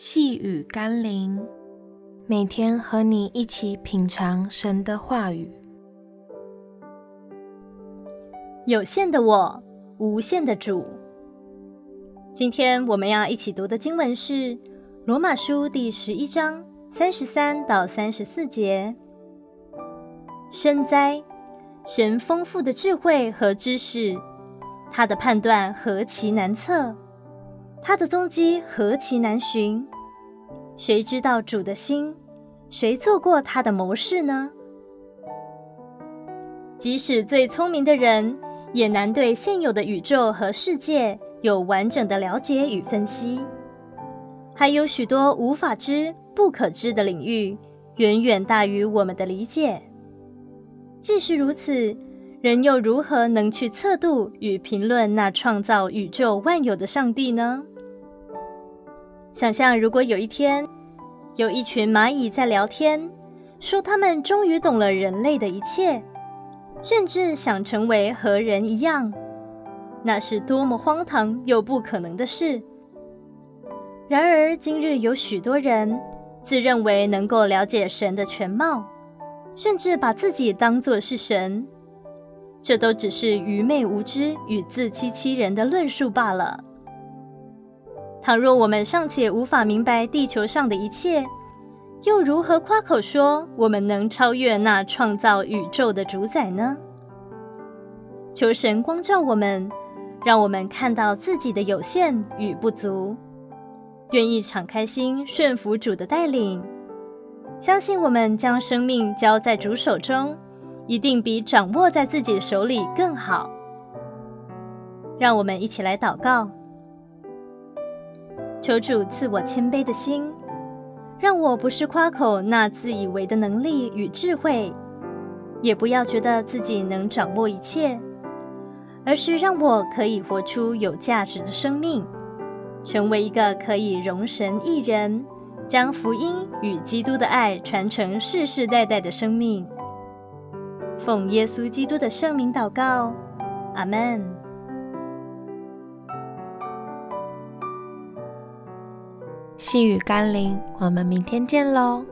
细雨甘霖，每天和你一起品尝神的话语。有限的我，无限的主。今天我们要一起读的经文是《罗马书》第十一章三十三到三十四节。深哉，神丰富的智慧和知识，他的判断何其难测！他的踪迹何其难寻！谁知道主的心？谁做过他的谋士呢？即使最聪明的人，也难对现有的宇宙和世界有完整的了解与分析。还有许多无法知、不可知的领域，远远大于我们的理解。既是如此，人又如何能去测度与评论那创造宇宙万有的上帝呢？想象，如果有一天，有一群蚂蚁在聊天，说他们终于懂了人类的一切，甚至想成为和人一样，那是多么荒唐又不可能的事。然而，今日有许多人自认为能够了解神的全貌，甚至把自己当作是神，这都只是愚昧无知与自欺欺人的论述罢了。倘若我们尚且无法明白地球上的一切，又如何夸口说我们能超越那创造宇宙的主宰呢？求神光照我们，让我们看到自己的有限与不足，愿意敞开心顺服主的带领，相信我们将生命交在主手中，一定比掌握在自己手里更好。让我们一起来祷告。求主赐我谦卑的心，让我不是夸口那自以为的能力与智慧，也不要觉得自己能掌握一切，而是让我可以活出有价值的生命，成为一个可以容神一人，将福音与基督的爱传承世世代代的生命。奉耶稣基督的圣名祷告，阿门。细雨甘霖，我们明天见喽。